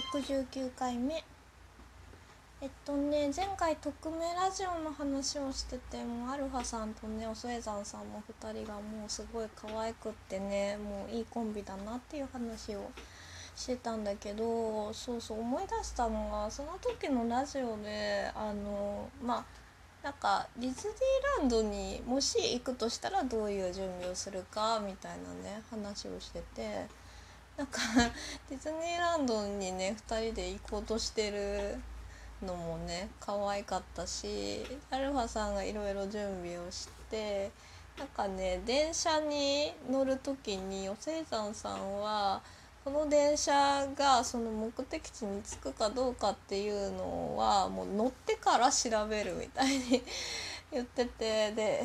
69回目。えっとね前回匿名ラジオの話をしててもアルファさんとねおそえざんさんの2人がもうすごい可愛くってねもういいコンビだなっていう話をしてたんだけどそうそう思い出したのがその時のラジオであのまあなんかディズニーランドにもし行くとしたらどういう準備をするかみたいなね話をしててなんか ディズニーランドにね2人で行こうとしてるのもね可愛かったしアルファさんがいろいろ準備をしてなんかね電車に乗る時におせいざんさんはこの電車がその目的地に着くかどうかっていうのはもう乗ってから調べるみたいに 言っててで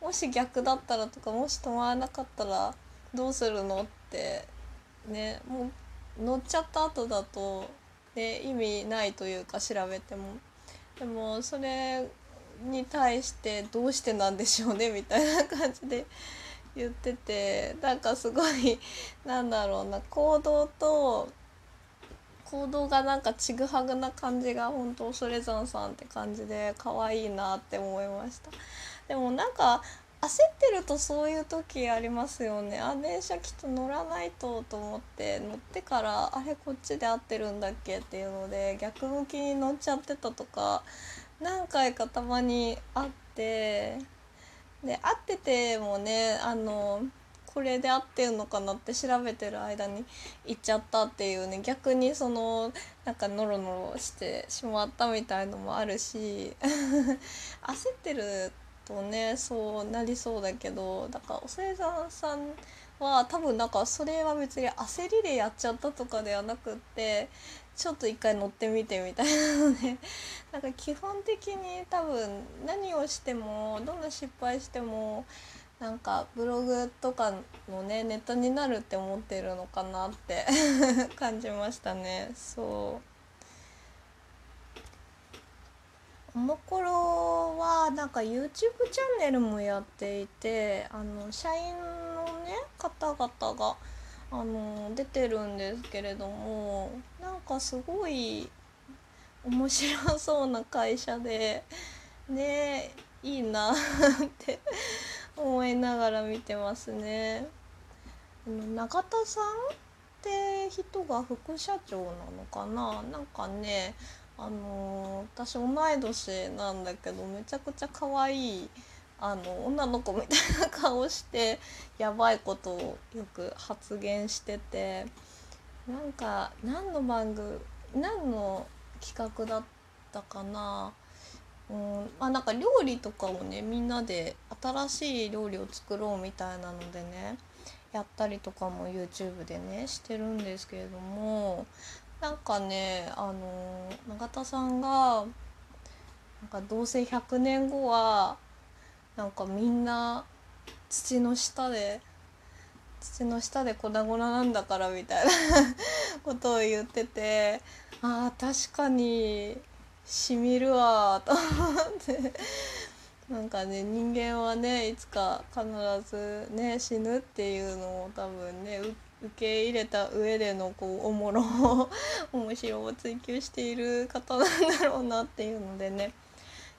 もし逆だったらとかもし止まらなかったらどうするのってねもう乗っちゃった後だと、ね、意味ないというか調べても。でもそれに対してどうしてなんでしょうねみたいな感じで言っててなんかすごいなんだろうな行動と行動がなんかちぐはぐな感じが本当それぞんさんって感じで可愛いなって思いましたでもなんか焦ってるとそういう時ありますよね。あ電車きっと乗らないとと思って乗ってからあれこっちで合ってるんだっけっていうので逆向きに乗っちゃってたとか何回かたまにあってで合っててもねあのこれで合ってるのかなって調べてる間に行っちゃったっていうね逆にそのなんかノロノロしてしまったみたいのもあるし 焦ってるとねそうなりそうだけどだからおせいざんさんは多分なんかそれは別に焦りでやっちゃったとかではなくってちょっと一回乗ってみてみたいなので なんか基本的に多分何をしてもどんな失敗してもなんかブログとかのねネタになるって思ってるのかなって 感じましたね。そう。この頃はなんか YouTube チャンネルもやっていてあの社員のね方々があの出てるんですけれどもなんかすごい面白そうな会社でねいいなって思いながら見てますね。永田さんって人が副社長なのかな？なんかねあの私同い年なんだけどめちゃくちゃ可愛いあの女の子みたいな顔してやばいことをよく発言しててなんか何の番組何の企画だったかな？うんまあなんか料理とかをねみんなで新しい料理を作ろうみたいなのでねやったりとかも YouTube でねしてるんですけれどもなんかねあの永田さんがなんかどうせ100年後はなんかみんな土の下で土の下で粉々なんだからみたいな ことを言っててあー確かにしみるわと思って。なんかね人間はねいつか必ずね死ぬっていうのを多分ね受け入れた上でのこうおもろ面白を追求している方なんだろうなっていうのでね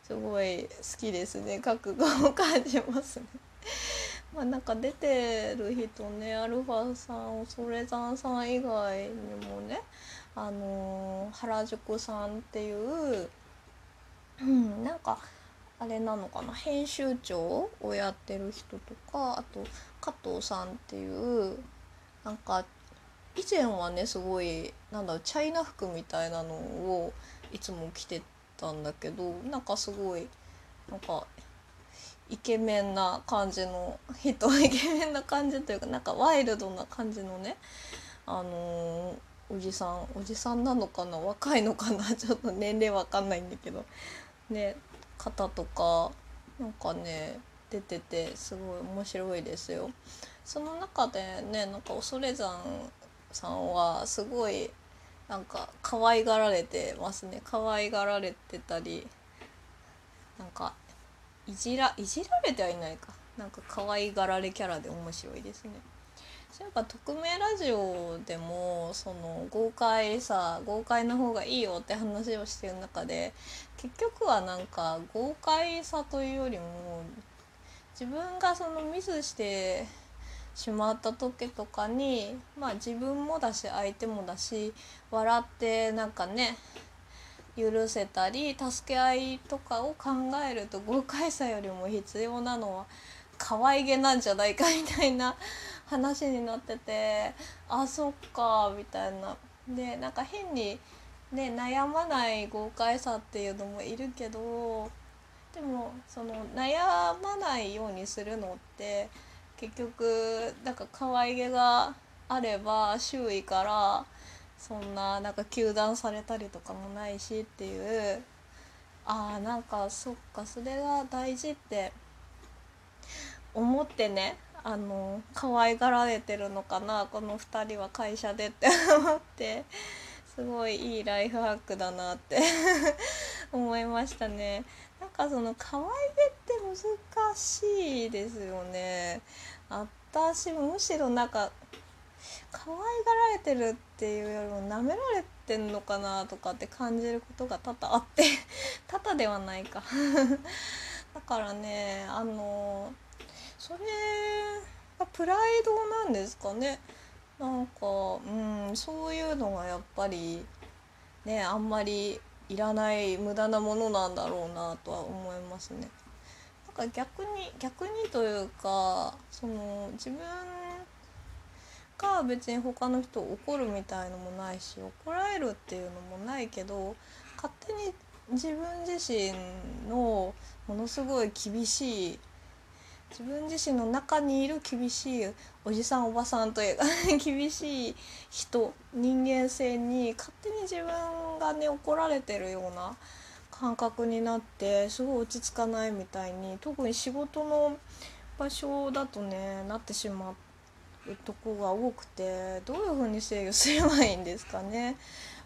すごい好きですね覚悟を感じますね。まあなんか出てる人ねアルファさんそれざんさん以外にもねあのー、原宿さんっていう、うん、なんかあれなのかな編集長をやってる人とかあと加藤さんっていうなんか以前はねすごいなんだろうチャイナ服みたいなのをいつも着てたんだけどなんかすごいなんかイケメンな感じの人 イケメンな感じというかなんかワイルドな感じのねあのー、おじさんおじさんなのかな若いのかな ちょっと年齢わかんないんだけどね方とかなんかね出ててすごい面白いですよ。その中でねなんか恐山さんはすごいなんか可愛がられてますね。可愛がられてたりなんかいじらいじられてはいないか。なんか可愛がられキャラで面白いですね。そういえば匿名ラジオでもその豪快さ豪快な方がいいよって話をしてる中で結局はなんか豪快さというよりも自分がそのミスしてしまった時とかにまあ自分もだし相手もだし笑ってなんかね許せたり助け合いとかを考えると豪快さよりも必要なのは可愛げなんじゃないかみたいな話になっててあそっかみたいな。でなんか変に、ね、悩まない豪快さっていうのもいるけどでもその悩まないようにするのって結局なんか可愛げがあれば周囲からそんななんか糾弾されたりとかもないしっていうあーなんかそっかそれが大事って思ってねあの可愛がられてるのかなこの2人は会社でって思ってすごいいいライフハックだなって。思いましたね。なんかその可愛げって難しいですよね。私むしろなんか可愛がられてるっていうよりも舐められてんのかなとかって感じることが多々あって 多々ではないか だからねあのそれがプライドなんですかねなんかうんそういうのがやっぱりねあんまりいらない無駄なものなんだろうなとは思いますね。なんか逆に逆にというかその自分が別に他の人を怒るみたいのもないし怒られるっていうのもないけど勝手に自分自身のものすごい厳しい自分自身の中にいる厳しいおじさんおばさんというか厳しい人人間性に勝手に自分がね怒られてるような感覚になってすごい落ち着かないみたいに特に仕事の場所だとねなってしまうとこが多くてどういうふうに制御すればいいんですかね。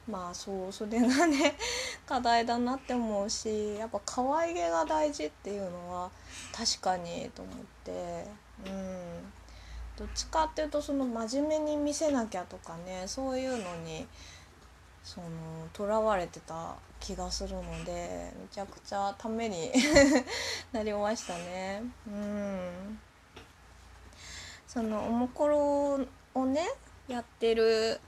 まあそうそれがね 課題だなって思うしやっぱ可愛げが大事っていうのは確かにと思ってうんどっちかっていうとその真面目に見せなきゃとかねそういうのにそのとらわれてた気がするのでめちゃくちゃために なりましたね。うんそのおもころをねやってる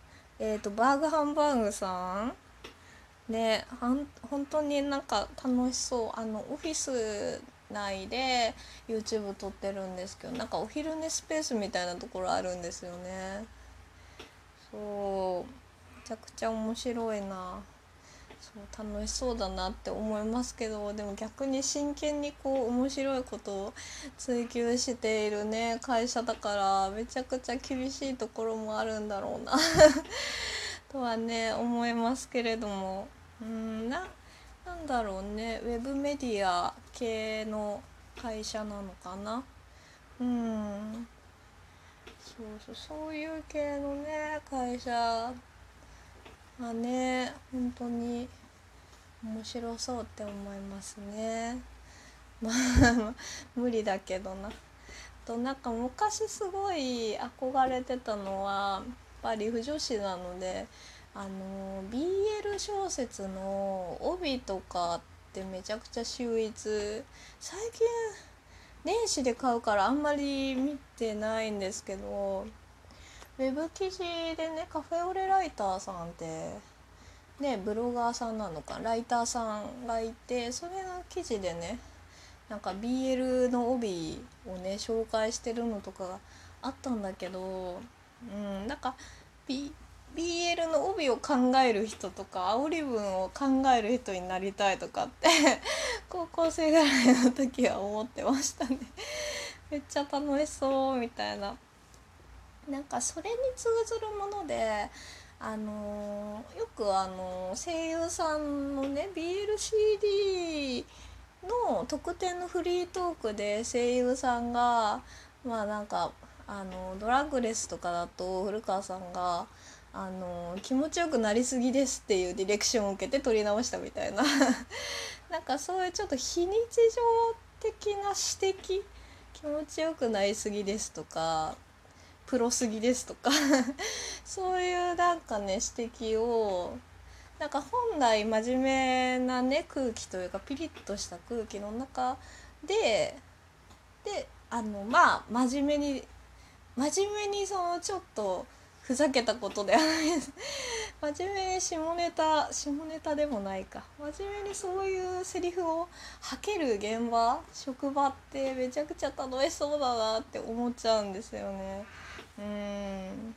えーと、バーグハンバーグさん。ねはん本当になんか楽しそう。あのオフィス内で YouTube 撮ってるんですけどなんかお昼寝スペースみたいなところあるんですよね。そう。めちゃくちゃ面白いな。そう楽しそうだなって思いますけどでも逆に真剣にこう面白いことを追求しているね会社だからめちゃくちゃ厳しいところもあるんだろうな とはね思いますけれども。うんななんだろうねウェブメディア系の会社なのかな？うん。そうそうそういう系のね会社まあね本当に面白そうって思いますね。まあ無理だけどな。となんか昔すごい憧れてたのはやっぱり不女子なのであの BL 小説の帯とかってめちゃくちゃ秀逸。最近年始で買うからあんまり見てないんですけどウェブ記事でねカフェオレライターさんってねブロガーさんなのかライターさんがいてそれの記事でねなんか BL の帯をね紹介してるのとかがあったんだけどうんなんか、B、BL の帯を考える人とか煽り文を考える人になりたいとかって 高校生ぐらいの時は思ってましたね めっちゃ楽しそうみたいな。なんかそれに通ずるものであのよくあの声優さんのね BLCD の特典のフリートークで声優さんがまあなんかあのドラッグレスとかだと古川さんがあの気持ちよくなりすぎですっていうディレクションを受けて撮り直したみたいな。なんかそういうちょっと非日常的な指摘気持ちよくなりすぎですとかプロすぎですとか。そういうなんかね指摘を。なんか本来真面目なね空気というかピリッとした空気の中でであのまあ真面目に真面目にそのちょっとふざけたことではないです。真面目に下ネタ下ネタでもないか。真面目にそういうセリフを吐ける現場職場ってめちゃくちゃ楽しそうだなって思っちゃうんですよね。うん。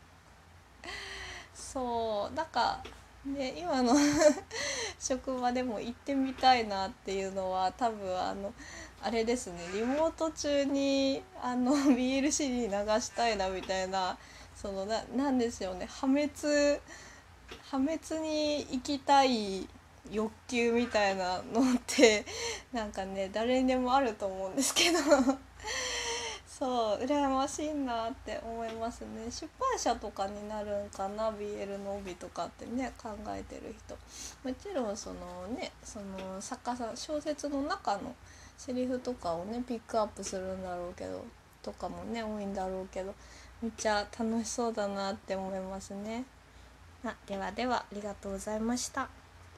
そうなんかね今の 職場でも行ってみたいなっていうのは多分あのあれですね。リモート中にあの BLC に流したいなみたいなそのななんですよね。破滅破滅に行きたい欲求みたいなのってなんかね誰にでもあると思うんですけど。そう羨ましいなって思いますね出版社とかになるんかな？BL の帯とかってね考えてる人もちろんそのねその作家さん小説の中のセリフとかをねピックアップするんだろうけどとかもね多いんだろうけどめっちゃ楽しそうだなって思いますね。あではではありがとうございました。